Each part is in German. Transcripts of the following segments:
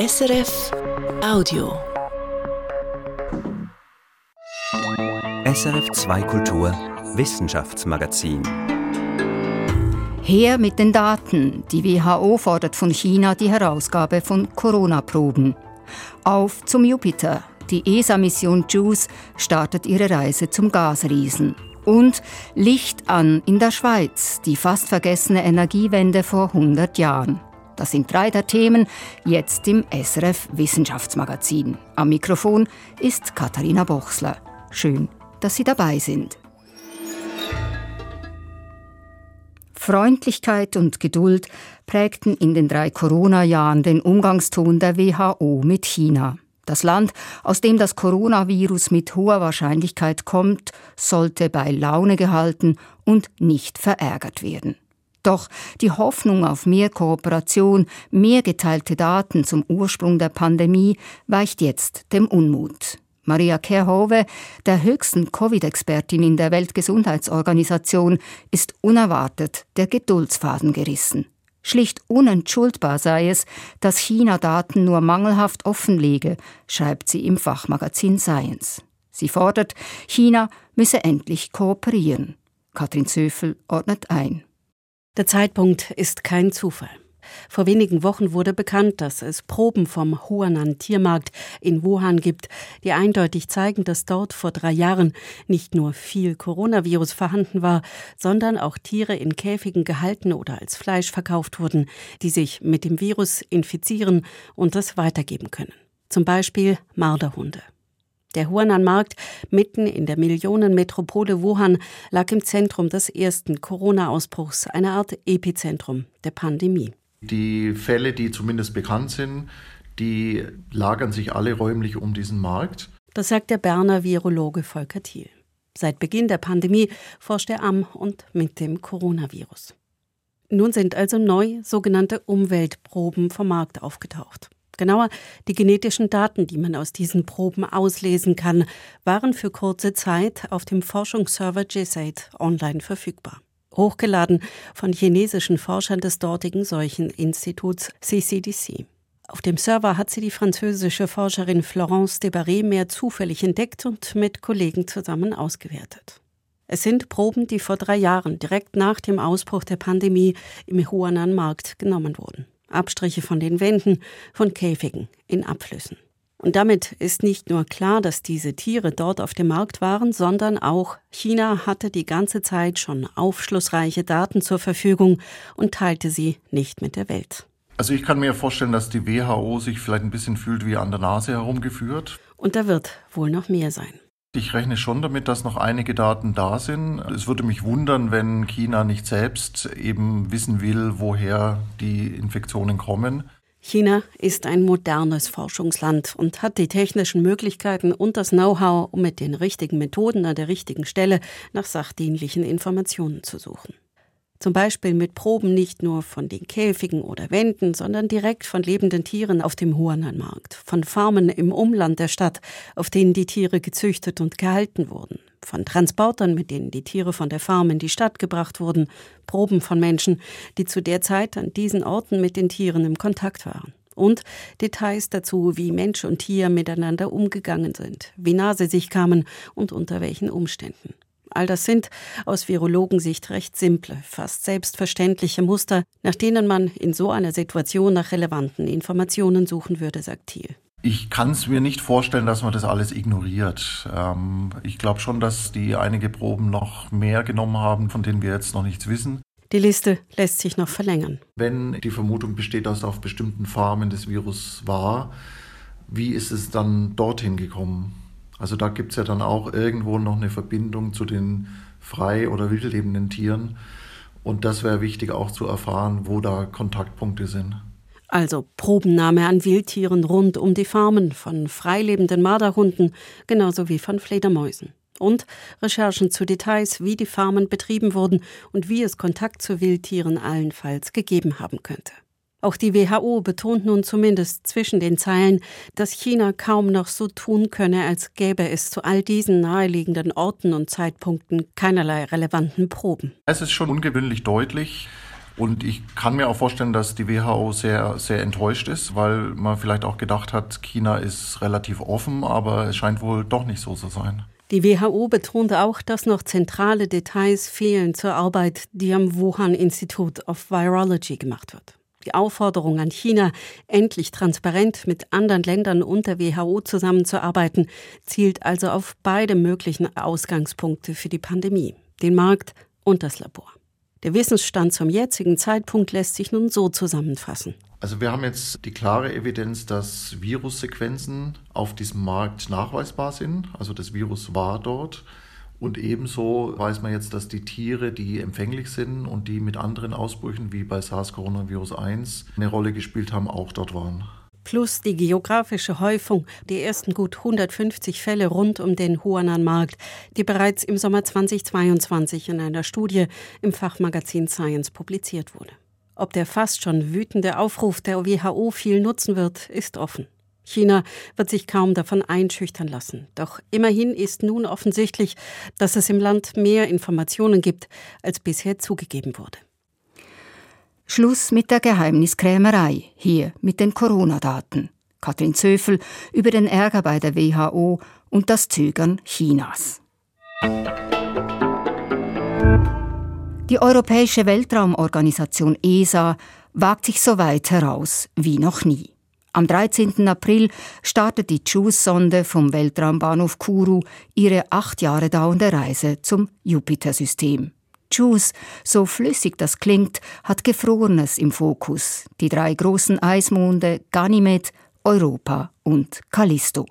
SRF Audio. SRF 2 Kultur Wissenschaftsmagazin. Her mit den Daten. Die WHO fordert von China die Herausgabe von Corona-Proben. Auf zum Jupiter. Die ESA-Mission JUICE startet ihre Reise zum Gasriesen. Und Licht an in der Schweiz, die fast vergessene Energiewende vor 100 Jahren. Das sind drei der Themen jetzt im SRF Wissenschaftsmagazin. Am Mikrofon ist Katharina Bochsler. Schön, dass Sie dabei sind. Freundlichkeit und Geduld prägten in den drei Corona-Jahren den Umgangston der WHO mit China. Das Land, aus dem das Coronavirus mit hoher Wahrscheinlichkeit kommt, sollte bei Laune gehalten und nicht verärgert werden. Doch die Hoffnung auf mehr Kooperation, mehr geteilte Daten zum Ursprung der Pandemie weicht jetzt dem Unmut. Maria Kerhove, der höchsten Covid-Expertin in der Weltgesundheitsorganisation, ist unerwartet der Geduldsfaden gerissen. Schlicht unentschuldbar sei es, dass China Daten nur mangelhaft offenlege, schreibt sie im Fachmagazin Science. Sie fordert, China müsse endlich kooperieren. Katrin Zöfel ordnet ein. Der Zeitpunkt ist kein Zufall. Vor wenigen Wochen wurde bekannt, dass es Proben vom Huanan Tiermarkt in Wuhan gibt, die eindeutig zeigen, dass dort vor drei Jahren nicht nur viel Coronavirus vorhanden war, sondern auch Tiere in Käfigen gehalten oder als Fleisch verkauft wurden, die sich mit dem Virus infizieren und das weitergeben können. Zum Beispiel Marderhunde. Der Huanan-Markt mitten in der Millionenmetropole Wuhan lag im Zentrum des ersten Corona-Ausbruchs, eine Art Epizentrum der Pandemie. Die Fälle, die zumindest bekannt sind, die lagern sich alle räumlich um diesen Markt. Das sagt der Berner Virologe Volker Thiel. Seit Beginn der Pandemie forscht er am und mit dem Coronavirus. Nun sind also neu sogenannte Umweltproben vom Markt aufgetaucht. Genauer, die genetischen Daten, die man aus diesen Proben auslesen kann, waren für kurze Zeit auf dem Forschungsserver GSAID online verfügbar. Hochgeladen von chinesischen Forschern des dortigen Seucheninstituts CCDC. Auf dem Server hat sie die französische Forscherin Florence Desbarrés mehr zufällig entdeckt und mit Kollegen zusammen ausgewertet. Es sind Proben, die vor drei Jahren, direkt nach dem Ausbruch der Pandemie, im Huanan-Markt genommen wurden. Abstriche von den Wänden, von Käfigen in Abflüssen. Und damit ist nicht nur klar, dass diese Tiere dort auf dem Markt waren, sondern auch China hatte die ganze Zeit schon aufschlussreiche Daten zur Verfügung und teilte sie nicht mit der Welt. Also ich kann mir vorstellen, dass die WHO sich vielleicht ein bisschen fühlt wie an der Nase herumgeführt. Und da wird wohl noch mehr sein. Ich rechne schon damit, dass noch einige Daten da sind. Es würde mich wundern, wenn China nicht selbst eben wissen will, woher die Infektionen kommen. China ist ein modernes Forschungsland und hat die technischen Möglichkeiten und das Know-how, um mit den richtigen Methoden an der richtigen Stelle nach sachdienlichen Informationen zu suchen. Zum Beispiel mit Proben nicht nur von den Käfigen oder Wänden, sondern direkt von lebenden Tieren auf dem Huanan-Markt, von Farmen im Umland der Stadt, auf denen die Tiere gezüchtet und gehalten wurden, von Transportern, mit denen die Tiere von der Farm in die Stadt gebracht wurden, Proben von Menschen, die zu der Zeit an diesen Orten mit den Tieren im Kontakt waren. Und Details dazu, wie Mensch und Tier miteinander umgegangen sind, wie nah sie sich kamen und unter welchen Umständen. All das sind aus Virologensicht recht simple, fast selbstverständliche Muster, nach denen man in so einer Situation nach relevanten Informationen suchen würde, sagt Thiel. Ich kann es mir nicht vorstellen, dass man das alles ignoriert. Ähm, ich glaube schon, dass die einige Proben noch mehr genommen haben, von denen wir jetzt noch nichts wissen. Die Liste lässt sich noch verlängern. Wenn die Vermutung besteht, dass auf bestimmten Farmen das Virus war, wie ist es dann dorthin gekommen? Also da gibt es ja dann auch irgendwo noch eine Verbindung zu den frei oder wild lebenden Tieren. Und das wäre wichtig auch zu erfahren, wo da Kontaktpunkte sind. Also Probennahme an Wildtieren rund um die Farmen, von freilebenden Marderhunden genauso wie von Fledermäusen. Und Recherchen zu Details, wie die Farmen betrieben wurden und wie es Kontakt zu Wildtieren allenfalls gegeben haben könnte. Auch die WHO betont nun zumindest zwischen den Zeilen, dass China kaum noch so tun könne, als gäbe es zu all diesen naheliegenden Orten und Zeitpunkten keinerlei relevanten Proben. Es ist schon ungewöhnlich deutlich Und ich kann mir auch vorstellen, dass die WHO sehr, sehr enttäuscht ist, weil man vielleicht auch gedacht hat, China ist relativ offen, aber es scheint wohl doch nicht so zu sein. Die WHO betont auch, dass noch zentrale Details fehlen zur Arbeit, die am Wuhan Institute of Virology gemacht wird. Die Aufforderung an China, endlich transparent mit anderen Ländern und der WHO zusammenzuarbeiten, zielt also auf beide möglichen Ausgangspunkte für die Pandemie, den Markt und das Labor. Der Wissensstand zum jetzigen Zeitpunkt lässt sich nun so zusammenfassen. Also wir haben jetzt die klare Evidenz, dass Virussequenzen auf diesem Markt nachweisbar sind. Also das Virus war dort. Und ebenso weiß man jetzt, dass die Tiere, die empfänglich sind und die mit anderen Ausbrüchen wie bei SARS-Coronavirus 1 eine Rolle gespielt haben, auch dort waren plus die geografische Häufung, die ersten gut 150 Fälle rund um den Huanan-Markt, die bereits im Sommer 2022 in einer Studie im Fachmagazin Science publiziert wurde. Ob der fast schon wütende Aufruf der WHO viel nutzen wird, ist offen. China wird sich kaum davon einschüchtern lassen. Doch immerhin ist nun offensichtlich, dass es im Land mehr Informationen gibt, als bisher zugegeben wurde. Schluss mit der Geheimniskrämerei, hier mit den Corona-Daten. Katrin Zöfel über den Ärger bei der WHO und das Zögern Chinas. Die Europäische Weltraumorganisation ESA wagt sich so weit heraus wie noch nie. Am 13. April startet die JUICE-Sonde vom Weltraumbahnhof Kourou ihre acht Jahre dauernde Reise zum Jupiter-System. JUICE, so flüssig das klingt, hat Gefrorenes im Fokus. Die drei großen Eismonde Ganymed, Europa und Callisto.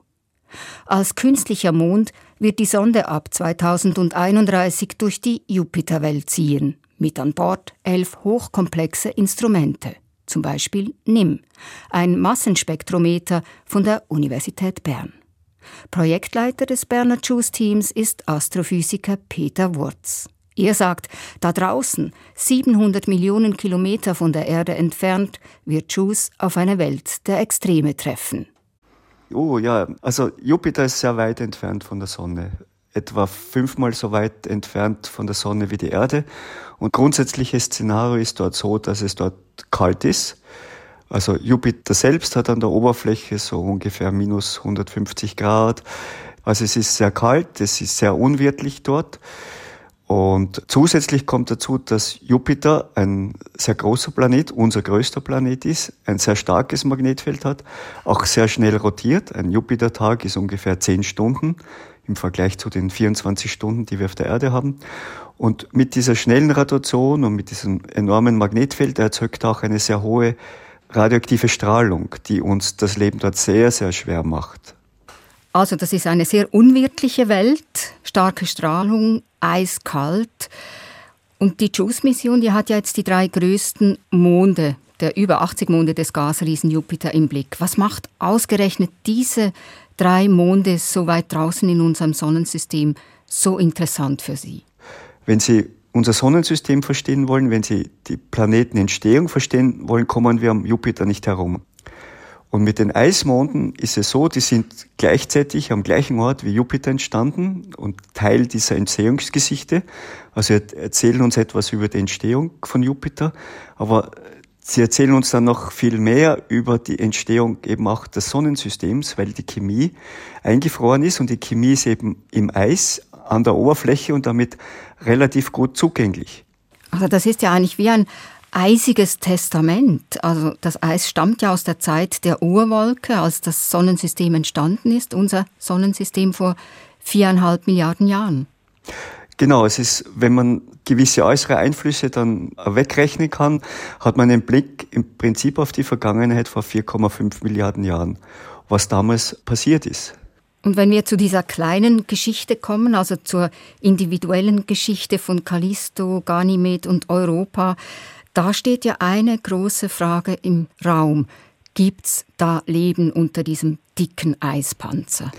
Als künstlicher Mond wird die Sonde ab 2031 durch die Jupiterwelt ziehen, mit an Bord elf hochkomplexe Instrumente, zum Beispiel NIM, ein Massenspektrometer von der Universität Bern. Projektleiter des Berner JUICE-Teams ist Astrophysiker Peter Wurz. Er sagt, da draußen, 700 Millionen Kilometer von der Erde entfernt, wird JUICE auf eine Welt der Extreme treffen. Oh ja, also Jupiter ist sehr weit entfernt von der Sonne. Etwa fünfmal so weit entfernt von der Sonne wie die Erde. Und grundsätzliches Szenario ist dort so, dass es dort kalt ist. Also Jupiter selbst hat an der Oberfläche so ungefähr minus 150 Grad. Also es ist sehr kalt, es ist sehr unwirtlich dort. Und zusätzlich kommt dazu, dass Jupiter ein sehr großer Planet, unser größter Planet ist, ein sehr starkes Magnetfeld hat, auch sehr schnell rotiert. Ein Jupitertag ist ungefähr 10 Stunden im Vergleich zu den 24 Stunden, die wir auf der Erde haben. Und mit dieser schnellen Rotation und mit diesem enormen Magnetfeld erzeugt auch eine sehr hohe radioaktive Strahlung, die uns das Leben dort sehr, sehr schwer macht. Also das ist eine sehr unwirtliche Welt, starke Strahlung, eiskalt. Und die JUICE-Mission, die hat ja jetzt die drei größten Monde, der über 80 Monde des Gasriesen Jupiter im Blick. Was macht ausgerechnet diese drei Monde so weit draußen in unserem Sonnensystem so interessant für Sie? Wenn Sie unser Sonnensystem verstehen wollen, wenn Sie die Planetenentstehung verstehen wollen, kommen wir am Jupiter nicht herum. Und mit den Eismonden ist es so, die sind gleichzeitig am gleichen Ort wie Jupiter entstanden und Teil dieser Entstehungsgeschichte. Also erzählen uns etwas über die Entstehung von Jupiter, aber sie erzählen uns dann noch viel mehr über die Entstehung eben auch des Sonnensystems, weil die Chemie eingefroren ist und die Chemie ist eben im Eis an der Oberfläche und damit relativ gut zugänglich. Also das ist ja eigentlich wie ein eisiges Testament. Also das Eis stammt ja aus der Zeit der Urwolke, als das Sonnensystem entstanden ist, unser Sonnensystem vor viereinhalb Milliarden Jahren. Genau, es ist, wenn man gewisse äußere Einflüsse dann wegrechnen kann, hat man einen Blick im Prinzip auf die Vergangenheit vor 4,5 Milliarden Jahren, was damals passiert ist. Und wenn wir zu dieser kleinen Geschichte kommen, also zur individuellen Geschichte von Callisto, Ganymed und Europa, da steht ja eine große Frage im Raum. Gibt es da Leben unter diesem dicken Eispanzer?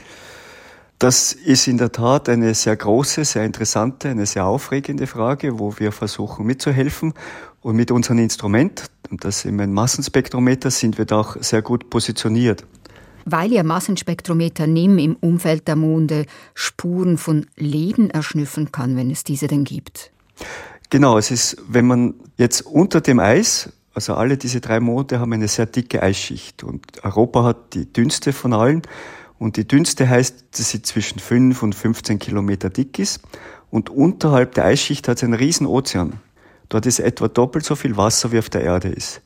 Das ist in der Tat eine sehr große, sehr interessante, eine sehr aufregende Frage, wo wir versuchen mitzuhelfen. Und mit unserem Instrument, das ist ein Massenspektrometer, sind wir da auch sehr gut positioniert. Weil Ihr Massenspektrometer NIM im Umfeld der Monde Spuren von Leben erschnüffeln kann, wenn es diese denn gibt. Genau, es ist, wenn man jetzt unter dem Eis, also alle diese drei Monate haben eine sehr dicke Eisschicht und Europa hat die dünnste von allen und die dünnste heißt, dass sie zwischen 5 und 15 Kilometer dick ist und unterhalb der Eisschicht hat es einen riesen Ozean. Dort ist etwa doppelt so viel Wasser wie auf der Erde ist.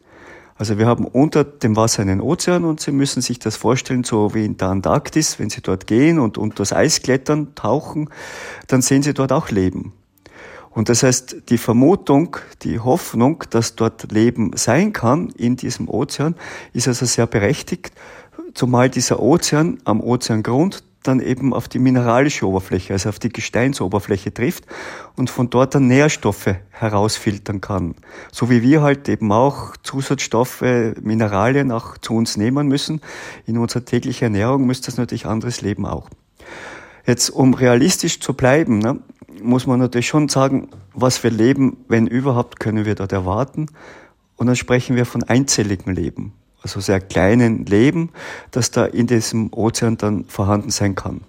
Also wir haben unter dem Wasser einen Ozean und Sie müssen sich das vorstellen, so wie in der Antarktis, wenn Sie dort gehen und unter das Eis klettern, tauchen, dann sehen Sie dort auch Leben. Und das heißt, die Vermutung, die Hoffnung, dass dort Leben sein kann in diesem Ozean, ist also sehr berechtigt, zumal dieser Ozean am Ozeangrund dann eben auf die mineralische Oberfläche, also auf die Gesteinsoberfläche trifft und von dort dann Nährstoffe herausfiltern kann. So wie wir halt eben auch Zusatzstoffe, Mineralien auch zu uns nehmen müssen. In unserer täglichen Ernährung müsste das natürlich anderes Leben auch. Jetzt, um realistisch zu bleiben, ne, muss man natürlich schon sagen, was für Leben, wenn überhaupt, können wir dort erwarten. Und dann sprechen wir von einzelligem Leben, also sehr kleinen Leben, das da in diesem Ozean dann vorhanden sein kann.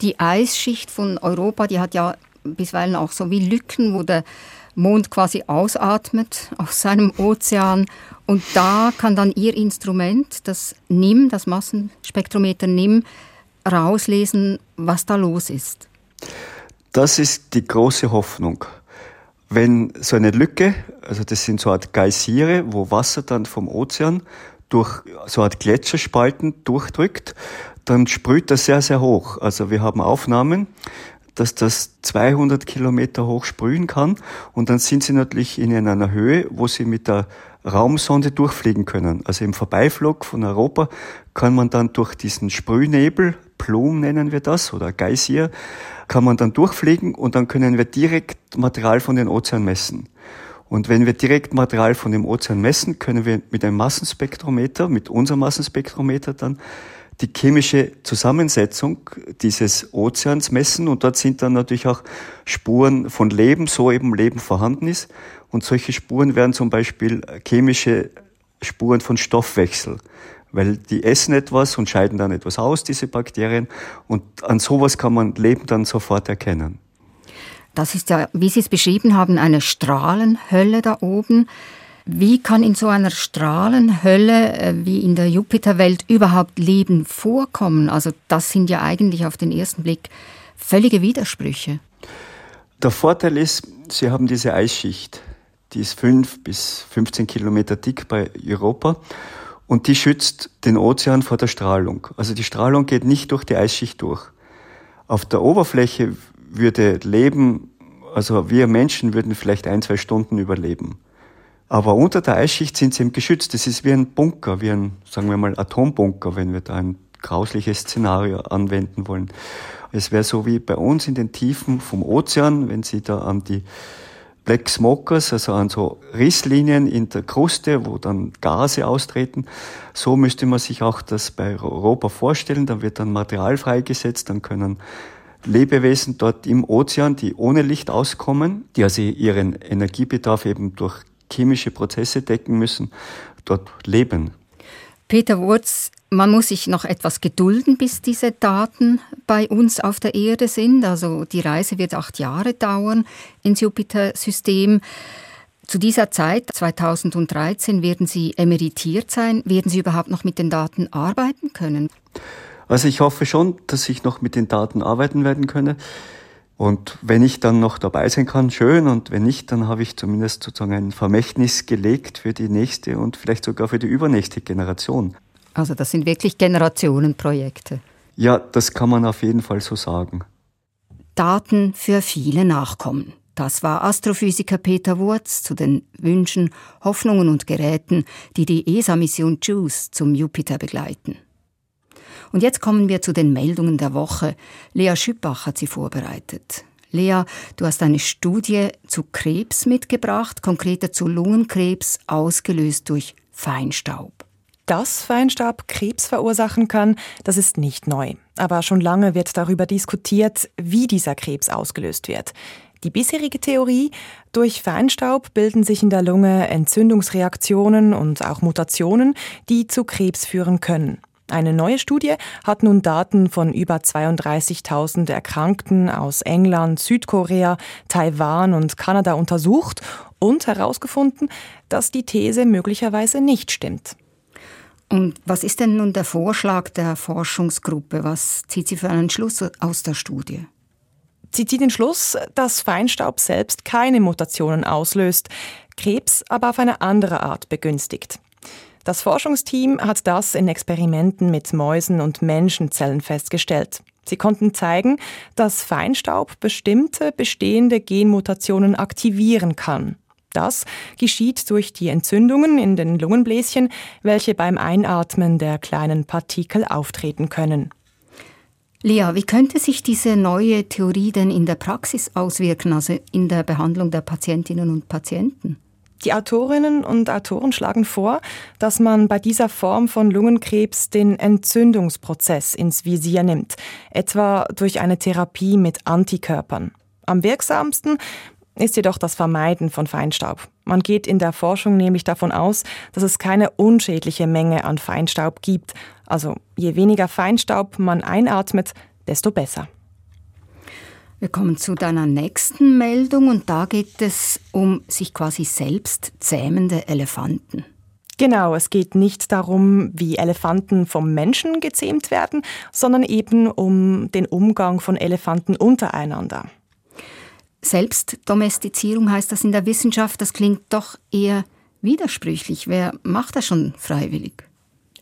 Die Eisschicht von Europa, die hat ja bisweilen auch so wie Lücken, wo der Mond quasi ausatmet aus seinem Ozean. Und da kann dann Ihr Instrument, das NIM, das Massenspektrometer NIM, rauslesen, was da los ist. Das ist die große Hoffnung. Wenn so eine Lücke, also das sind so eine Art Geysire, wo Wasser dann vom Ozean durch so eine Art Gletscherspalten durchdrückt, dann sprüht das sehr, sehr hoch. Also wir haben Aufnahmen, dass das 200 Kilometer hoch sprühen kann und dann sind sie natürlich in einer Höhe, wo sie mit der Raumsonde durchfliegen können. Also im Vorbeiflug von Europa kann man dann durch diesen Sprühnebel, Plum nennen wir das, oder Geysir, kann man dann durchfliegen und dann können wir direkt Material von den Ozeanen messen. Und wenn wir direkt Material von dem Ozean messen, können wir mit einem Massenspektrometer, mit unserem Massenspektrometer dann die chemische Zusammensetzung dieses Ozeans messen und dort sind dann natürlich auch Spuren von Leben, so eben Leben vorhanden ist. Und solche Spuren wären zum Beispiel chemische Spuren von Stoffwechsel weil die essen etwas und scheiden dann etwas aus, diese Bakterien. Und an sowas kann man Leben dann sofort erkennen. Das ist ja, wie Sie es beschrieben haben, eine Strahlenhölle da oben. Wie kann in so einer Strahlenhölle äh, wie in der Jupiterwelt überhaupt Leben vorkommen? Also das sind ja eigentlich auf den ersten Blick völlige Widersprüche. Der Vorteil ist, Sie haben diese Eisschicht, die ist fünf bis 15 Kilometer dick bei Europa und die schützt den Ozean vor der Strahlung. Also die Strahlung geht nicht durch die Eisschicht durch. Auf der Oberfläche würde Leben, also wir Menschen würden vielleicht ein, zwei Stunden überleben. Aber unter der Eisschicht sind sie eben geschützt. Das ist wie ein Bunker, wie ein, sagen wir mal, Atombunker, wenn wir da ein grausliches Szenario anwenden wollen. Es wäre so wie bei uns in den Tiefen vom Ozean, wenn Sie da an die Black Smokers, also an so Risslinien in der Kruste, wo dann Gase austreten. So müsste man sich auch das bei Europa vorstellen. Da wird dann Material freigesetzt, dann können Lebewesen dort im Ozean, die ohne Licht auskommen, die also ihren Energiebedarf eben durch chemische Prozesse decken müssen, dort leben. Peter Wurz, man muss sich noch etwas gedulden, bis diese Daten bei uns auf der Erde sind. Also die Reise wird acht Jahre dauern ins Jupiter-System. Zu dieser Zeit, 2013, werden Sie emeritiert sein. Werden Sie überhaupt noch mit den Daten arbeiten können? Also ich hoffe schon, dass ich noch mit den Daten arbeiten werden könne. Und wenn ich dann noch dabei sein kann, schön. Und wenn nicht, dann habe ich zumindest sozusagen ein Vermächtnis gelegt für die nächste und vielleicht sogar für die übernächste Generation. Also das sind wirklich Generationenprojekte. Ja, das kann man auf jeden Fall so sagen. Daten für viele Nachkommen. Das war Astrophysiker Peter Wurz zu den Wünschen, Hoffnungen und Geräten, die die ESA-Mission JUICE zum Jupiter begleiten. Und jetzt kommen wir zu den Meldungen der Woche. Lea Schüppach hat sie vorbereitet. Lea, du hast eine Studie zu Krebs mitgebracht, konkreter zu Lungenkrebs, ausgelöst durch Feinstaub. Dass Feinstaub Krebs verursachen kann, das ist nicht neu. Aber schon lange wird darüber diskutiert, wie dieser Krebs ausgelöst wird. Die bisherige Theorie, durch Feinstaub bilden sich in der Lunge Entzündungsreaktionen und auch Mutationen, die zu Krebs führen können. Eine neue Studie hat nun Daten von über 32.000 Erkrankten aus England, Südkorea, Taiwan und Kanada untersucht und herausgefunden, dass die These möglicherweise nicht stimmt. Und was ist denn nun der Vorschlag der Forschungsgruppe? Was zieht sie für einen Schluss aus der Studie? Sie zieht den Schluss, dass Feinstaub selbst keine Mutationen auslöst, Krebs aber auf eine andere Art begünstigt. Das Forschungsteam hat das in Experimenten mit Mäusen und Menschenzellen festgestellt. Sie konnten zeigen, dass Feinstaub bestimmte bestehende Genmutationen aktivieren kann. Das geschieht durch die Entzündungen in den Lungenbläschen, welche beim Einatmen der kleinen Partikel auftreten können. Lea, wie könnte sich diese neue Theorie denn in der Praxis auswirken, also in der Behandlung der Patientinnen und Patienten? Die Autorinnen und Autoren schlagen vor, dass man bei dieser Form von Lungenkrebs den Entzündungsprozess ins Visier nimmt, etwa durch eine Therapie mit Antikörpern. Am wirksamsten ist jedoch das Vermeiden von Feinstaub. Man geht in der Forschung nämlich davon aus, dass es keine unschädliche Menge an Feinstaub gibt. Also je weniger Feinstaub man einatmet, desto besser. Wir kommen zu deiner nächsten Meldung und da geht es um sich quasi selbst zähmende Elefanten. Genau, es geht nicht darum, wie Elefanten vom Menschen gezähmt werden, sondern eben um den Umgang von Elefanten untereinander. Selbstdomestizierung heißt das in der Wissenschaft, das klingt doch eher widersprüchlich. Wer macht das schon freiwillig?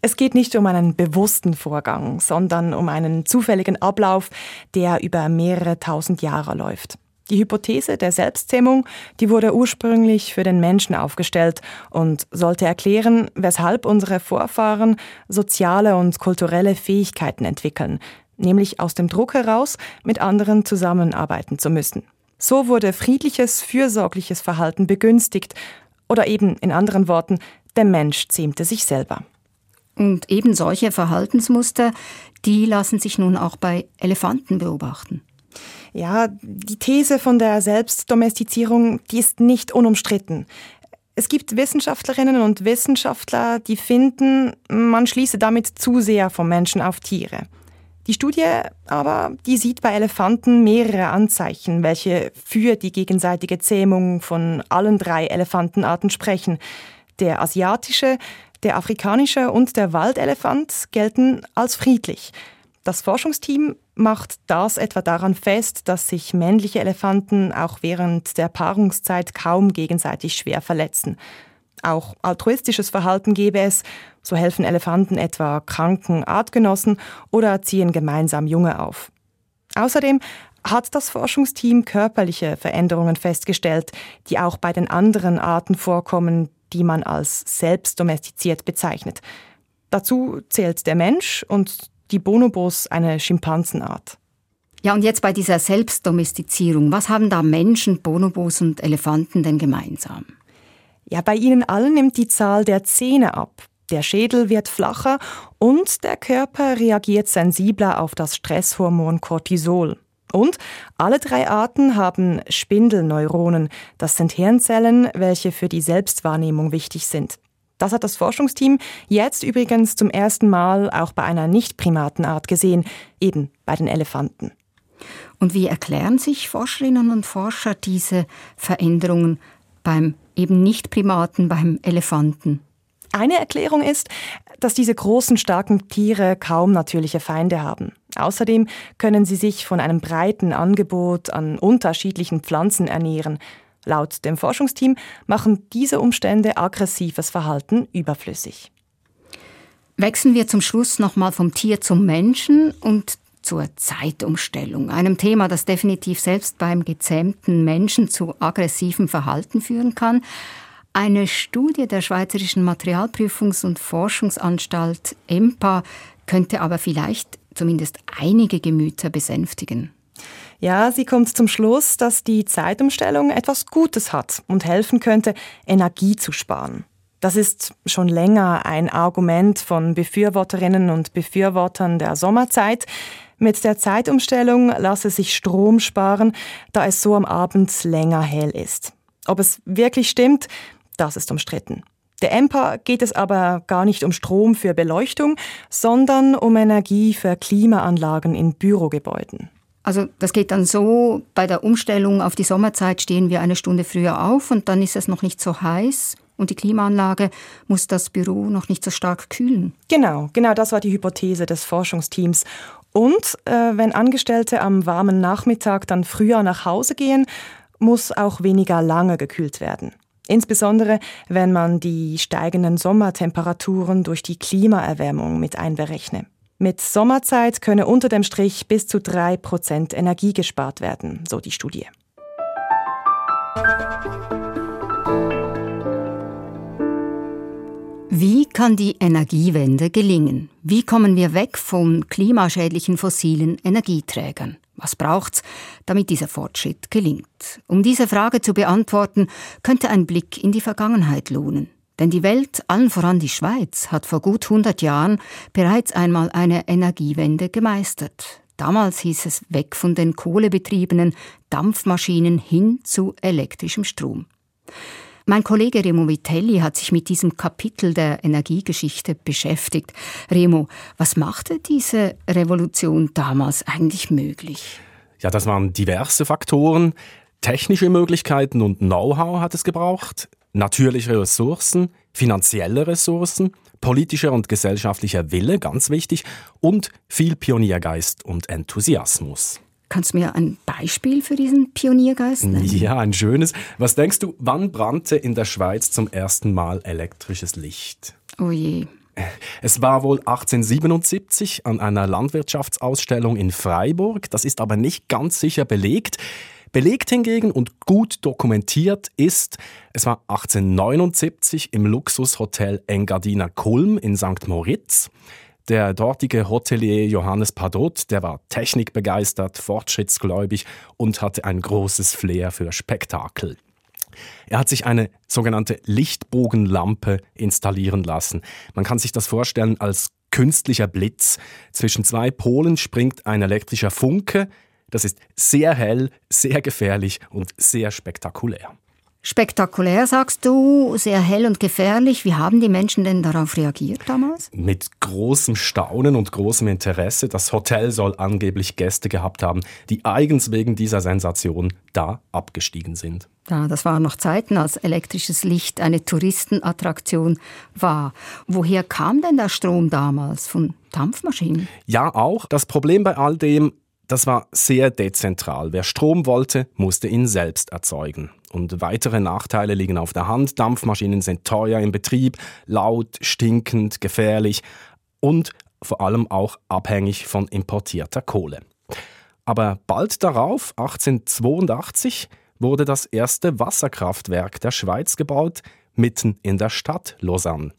Es geht nicht um einen bewussten Vorgang, sondern um einen zufälligen Ablauf, der über mehrere tausend Jahre läuft. Die Hypothese der Selbstzähmung, die wurde ursprünglich für den Menschen aufgestellt und sollte erklären, weshalb unsere Vorfahren soziale und kulturelle Fähigkeiten entwickeln, nämlich aus dem Druck heraus, mit anderen zusammenarbeiten zu müssen. So wurde friedliches, fürsorgliches Verhalten begünstigt oder eben in anderen Worten, der Mensch zähmte sich selber. Und eben solche Verhaltensmuster, die lassen sich nun auch bei Elefanten beobachten. Ja, die These von der Selbstdomestizierung, die ist nicht unumstritten. Es gibt Wissenschaftlerinnen und Wissenschaftler, die finden, man schließe damit zu sehr vom Menschen auf Tiere. Die Studie aber, die sieht bei Elefanten mehrere Anzeichen, welche für die gegenseitige Zähmung von allen drei Elefantenarten sprechen. Der asiatische, der afrikanische und der Waldelefant gelten als friedlich. Das Forschungsteam macht das etwa daran fest, dass sich männliche Elefanten auch während der Paarungszeit kaum gegenseitig schwer verletzen. Auch altruistisches Verhalten gebe es, so helfen Elefanten etwa kranken Artgenossen oder ziehen gemeinsam Junge auf. Außerdem hat das Forschungsteam körperliche Veränderungen festgestellt, die auch bei den anderen Arten vorkommen, die man als selbstdomestiziert bezeichnet. Dazu zählt der Mensch und die Bonobos eine Schimpansenart. Ja, und jetzt bei dieser Selbstdomestizierung, was haben da Menschen, Bonobos und Elefanten denn gemeinsam? Ja, bei ihnen allen nimmt die Zahl der Zähne ab. Der Schädel wird flacher und der Körper reagiert sensibler auf das Stresshormon Cortisol. Und alle drei Arten haben Spindelneuronen. Das sind Hirnzellen, welche für die Selbstwahrnehmung wichtig sind. Das hat das Forschungsteam jetzt übrigens zum ersten Mal auch bei einer Nicht-Primatenart gesehen, eben bei den Elefanten. Und wie erklären sich Forscherinnen und Forscher diese Veränderungen beim eben Nicht-Primaten, beim Elefanten? Eine Erklärung ist, dass diese großen, starken Tiere kaum natürliche Feinde haben. Außerdem können sie sich von einem breiten Angebot an unterschiedlichen Pflanzen ernähren. Laut dem Forschungsteam machen diese Umstände aggressives Verhalten überflüssig. Wechseln wir zum Schluss nochmal vom Tier zum Menschen und zur Zeitumstellung, einem Thema, das definitiv selbst beim gezähmten Menschen zu aggressivem Verhalten führen kann. Eine Studie der Schweizerischen Materialprüfungs- und Forschungsanstalt EMPA könnte aber vielleicht zumindest einige Gemüter besänftigen. Ja, sie kommt zum Schluss, dass die Zeitumstellung etwas Gutes hat und helfen könnte, Energie zu sparen. Das ist schon länger ein Argument von Befürworterinnen und Befürwortern der Sommerzeit. Mit der Zeitumstellung lasse sich Strom sparen, da es so am Abend länger hell ist. Ob es wirklich stimmt, das ist umstritten. Der EMPA geht es aber gar nicht um Strom für Beleuchtung, sondern um Energie für Klimaanlagen in Bürogebäuden. Also das geht dann so, bei der Umstellung auf die Sommerzeit stehen wir eine Stunde früher auf und dann ist es noch nicht so heiß und die Klimaanlage muss das Büro noch nicht so stark kühlen. Genau, genau das war die Hypothese des Forschungsteams. Und äh, wenn Angestellte am warmen Nachmittag dann früher nach Hause gehen, muss auch weniger lange gekühlt werden. Insbesondere wenn man die steigenden Sommertemperaturen durch die Klimaerwärmung mit einberechne. Mit Sommerzeit könne unter dem Strich bis zu 3% Energie gespart werden, so die Studie. Wie kann die Energiewende gelingen? Wie kommen wir weg von klimaschädlichen fossilen Energieträgern? Was braucht's, damit dieser Fortschritt gelingt? Um diese Frage zu beantworten, könnte ein Blick in die Vergangenheit lohnen. Denn die Welt, allen voran die Schweiz, hat vor gut 100 Jahren bereits einmal eine Energiewende gemeistert. Damals hieß es weg von den kohlebetriebenen Dampfmaschinen hin zu elektrischem Strom. Mein Kollege Remo Vitelli hat sich mit diesem Kapitel der Energiegeschichte beschäftigt. Remo, was machte diese Revolution damals eigentlich möglich? Ja, das waren diverse Faktoren. Technische Möglichkeiten und Know-how hat es gebraucht, natürliche Ressourcen, finanzielle Ressourcen, politischer und gesellschaftlicher Wille, ganz wichtig, und viel Pioniergeist und Enthusiasmus. Kannst du mir ein Beispiel für diesen Pioniergeist nennen? Ja, ein schönes. Was denkst du, wann brannte in der Schweiz zum ersten Mal elektrisches Licht? Oh je. Es war wohl 1877 an einer Landwirtschaftsausstellung in Freiburg. Das ist aber nicht ganz sicher belegt. Belegt hingegen und gut dokumentiert ist, es war 1879 im Luxushotel Engadiner Kulm in St. Moritz. Der dortige Hotelier Johannes Padot, der war technikbegeistert, fortschrittsgläubig und hatte ein großes Flair für Spektakel. Er hat sich eine sogenannte Lichtbogenlampe installieren lassen. Man kann sich das vorstellen als künstlicher Blitz. Zwischen zwei Polen springt ein elektrischer Funke. Das ist sehr hell, sehr gefährlich und sehr spektakulär. Spektakulär, sagst du, sehr hell und gefährlich. Wie haben die Menschen denn darauf reagiert damals? Mit großem Staunen und großem Interesse. Das Hotel soll angeblich Gäste gehabt haben, die eigens wegen dieser Sensation da abgestiegen sind. Ja, das waren noch Zeiten, als elektrisches Licht eine Touristenattraktion war. Woher kam denn der Strom damals? Von Dampfmaschinen? Ja, auch. Das Problem bei all dem, das war sehr dezentral. Wer Strom wollte, musste ihn selbst erzeugen. Und weitere Nachteile liegen auf der Hand. Dampfmaschinen sind teuer im Betrieb, laut, stinkend, gefährlich und vor allem auch abhängig von importierter Kohle. Aber bald darauf, 1882, wurde das erste Wasserkraftwerk der Schweiz gebaut, mitten in der Stadt Lausanne.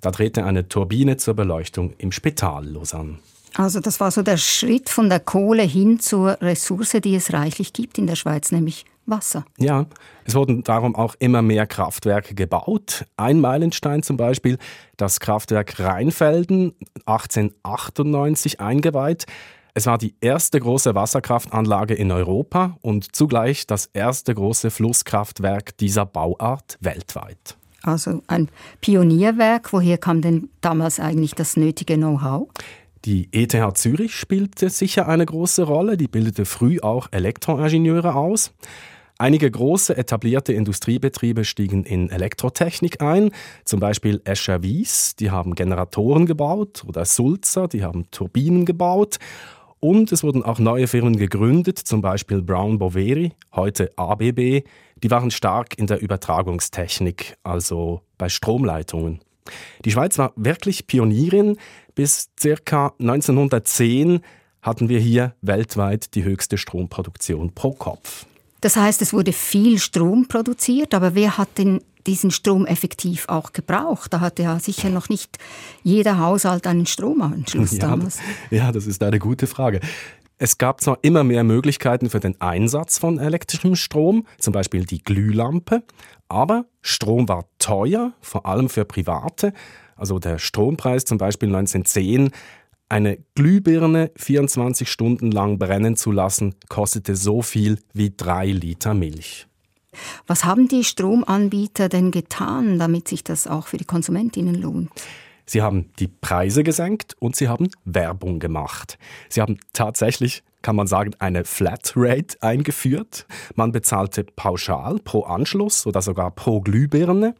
Da drehte eine Turbine zur Beleuchtung im Spital Lausanne. Also das war so der Schritt von der Kohle hin zur Ressource, die es reichlich gibt in der Schweiz, nämlich Wasser. Ja, es wurden darum auch immer mehr Kraftwerke gebaut. Ein Meilenstein zum Beispiel, das Kraftwerk Rheinfelden, 1898 eingeweiht. Es war die erste große Wasserkraftanlage in Europa und zugleich das erste große Flusskraftwerk dieser Bauart weltweit. Also ein Pionierwerk. Woher kam denn damals eigentlich das nötige Know-how? Die ETH Zürich spielte sicher eine große Rolle. Die bildete früh auch Elektroingenieure aus. Einige große etablierte Industriebetriebe stiegen in Elektrotechnik ein, zum Beispiel Escher Wies, die haben Generatoren gebaut, oder Sulzer, die haben Turbinen gebaut. Und es wurden auch neue Firmen gegründet, zum Beispiel Brown Boveri, heute ABB. Die waren stark in der Übertragungstechnik, also bei Stromleitungen. Die Schweiz war wirklich Pionierin. Bis ca. 1910 hatten wir hier weltweit die höchste Stromproduktion pro Kopf. Das heißt, es wurde viel Strom produziert, aber wer hat denn diesen Strom effektiv auch gebraucht? Da hatte ja sicher noch nicht jeder Haushalt einen Stromanschluss ja, damals. Ja, das ist eine gute Frage. Es gab zwar immer mehr Möglichkeiten für den Einsatz von elektrischem Strom, zum Beispiel die Glühlampe, aber Strom war teuer, vor allem für Private. Also der Strompreis zum Beispiel 1910, eine Glühbirne 24 Stunden lang brennen zu lassen, kostete so viel wie drei Liter Milch. Was haben die Stromanbieter denn getan, damit sich das auch für die Konsumentinnen lohnt? Sie haben die Preise gesenkt und sie haben Werbung gemacht. Sie haben tatsächlich, kann man sagen, eine Flatrate eingeführt. Man bezahlte pauschal pro Anschluss oder sogar pro Glühbirne.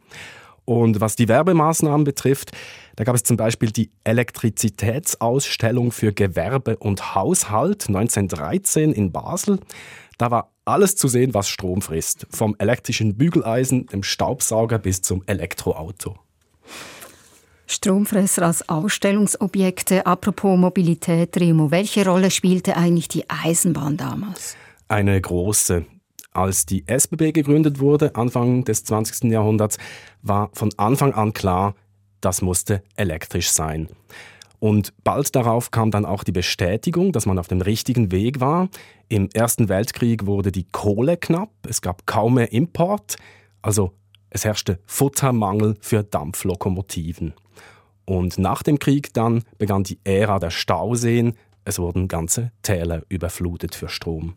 Und was die Werbemaßnahmen betrifft, da gab es zum Beispiel die Elektrizitätsausstellung für Gewerbe und Haushalt 1913 in Basel. Da war alles zu sehen, was Strom frisst. Vom elektrischen Bügeleisen, dem Staubsauger bis zum Elektroauto. Stromfresser als Ausstellungsobjekte. Apropos Mobilität, Remo, welche Rolle spielte eigentlich die Eisenbahn damals? Eine große. Als die SBB gegründet wurde, Anfang des 20. Jahrhunderts, war von Anfang an klar, das musste elektrisch sein. Und bald darauf kam dann auch die Bestätigung, dass man auf dem richtigen Weg war. Im Ersten Weltkrieg wurde die Kohle knapp, es gab kaum mehr Import, also es herrschte Futtermangel für Dampflokomotiven. Und nach dem Krieg dann begann die Ära der Stauseen, es wurden ganze Täler überflutet für Strom.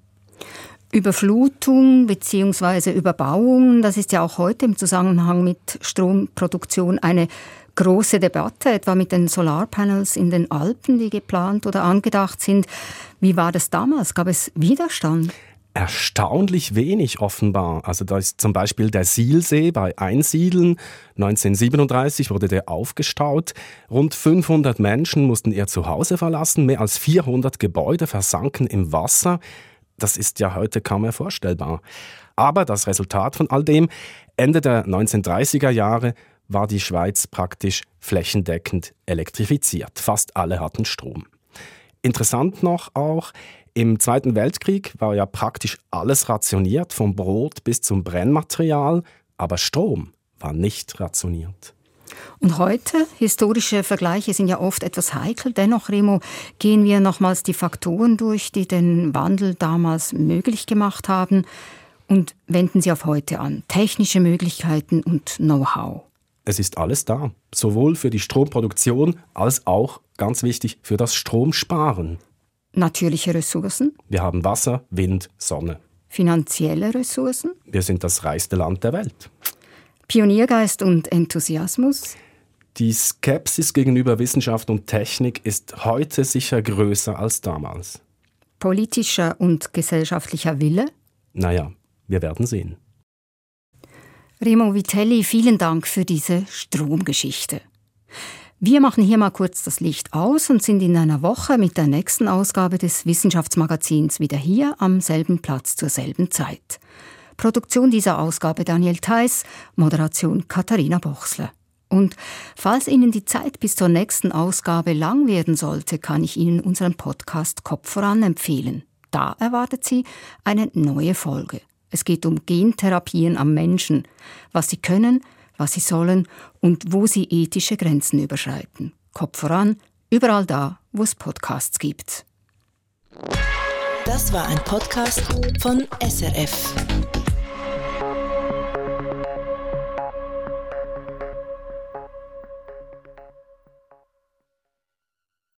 Überflutung bzw. Überbauung, das ist ja auch heute im Zusammenhang mit Stromproduktion eine große Debatte, etwa mit den Solarpanels in den Alpen, die geplant oder angedacht sind. Wie war das damals? Gab es Widerstand? erstaunlich wenig offenbar. Also da ist zum Beispiel der Sielsee bei Einsiedeln. 1937 wurde der aufgestaut. Rund 500 Menschen mussten ihr Zuhause verlassen. Mehr als 400 Gebäude versanken im Wasser. Das ist ja heute kaum mehr vorstellbar. Aber das Resultat von all dem, Ende der 1930er Jahre war die Schweiz praktisch flächendeckend elektrifiziert. Fast alle hatten Strom. Interessant noch auch, im Zweiten Weltkrieg war ja praktisch alles rationiert, vom Brot bis zum Brennmaterial, aber Strom war nicht rationiert. Und heute, historische Vergleiche sind ja oft etwas heikel. Dennoch, Remo, gehen wir nochmals die Faktoren durch, die den Wandel damals möglich gemacht haben und wenden sie auf heute an. Technische Möglichkeiten und Know-how. Es ist alles da, sowohl für die Stromproduktion als auch, ganz wichtig, für das Stromsparen. Natürliche Ressourcen. Wir haben Wasser, Wind, Sonne. Finanzielle Ressourcen. Wir sind das reichste Land der Welt. Pioniergeist und Enthusiasmus. Die Skepsis gegenüber Wissenschaft und Technik ist heute sicher größer als damals. Politischer und gesellschaftlicher Wille? Naja, wir werden sehen. Remo Vitelli, vielen Dank für diese Stromgeschichte. Wir machen hier mal kurz das Licht aus und sind in einer Woche mit der nächsten Ausgabe des Wissenschaftsmagazins wieder hier am selben Platz zur selben Zeit. Produktion dieser Ausgabe Daniel Theiss, Moderation Katharina Bochsler. Und falls Ihnen die Zeit bis zur nächsten Ausgabe lang werden sollte, kann ich Ihnen unseren Podcast Kopf voran empfehlen. Da erwartet Sie eine neue Folge. Es geht um Gentherapien am Menschen, was sie können, was sie sollen und wo sie ethische Grenzen überschreiten. Kopf voran, überall da, wo es Podcasts gibt. Das war ein Podcast von SRF.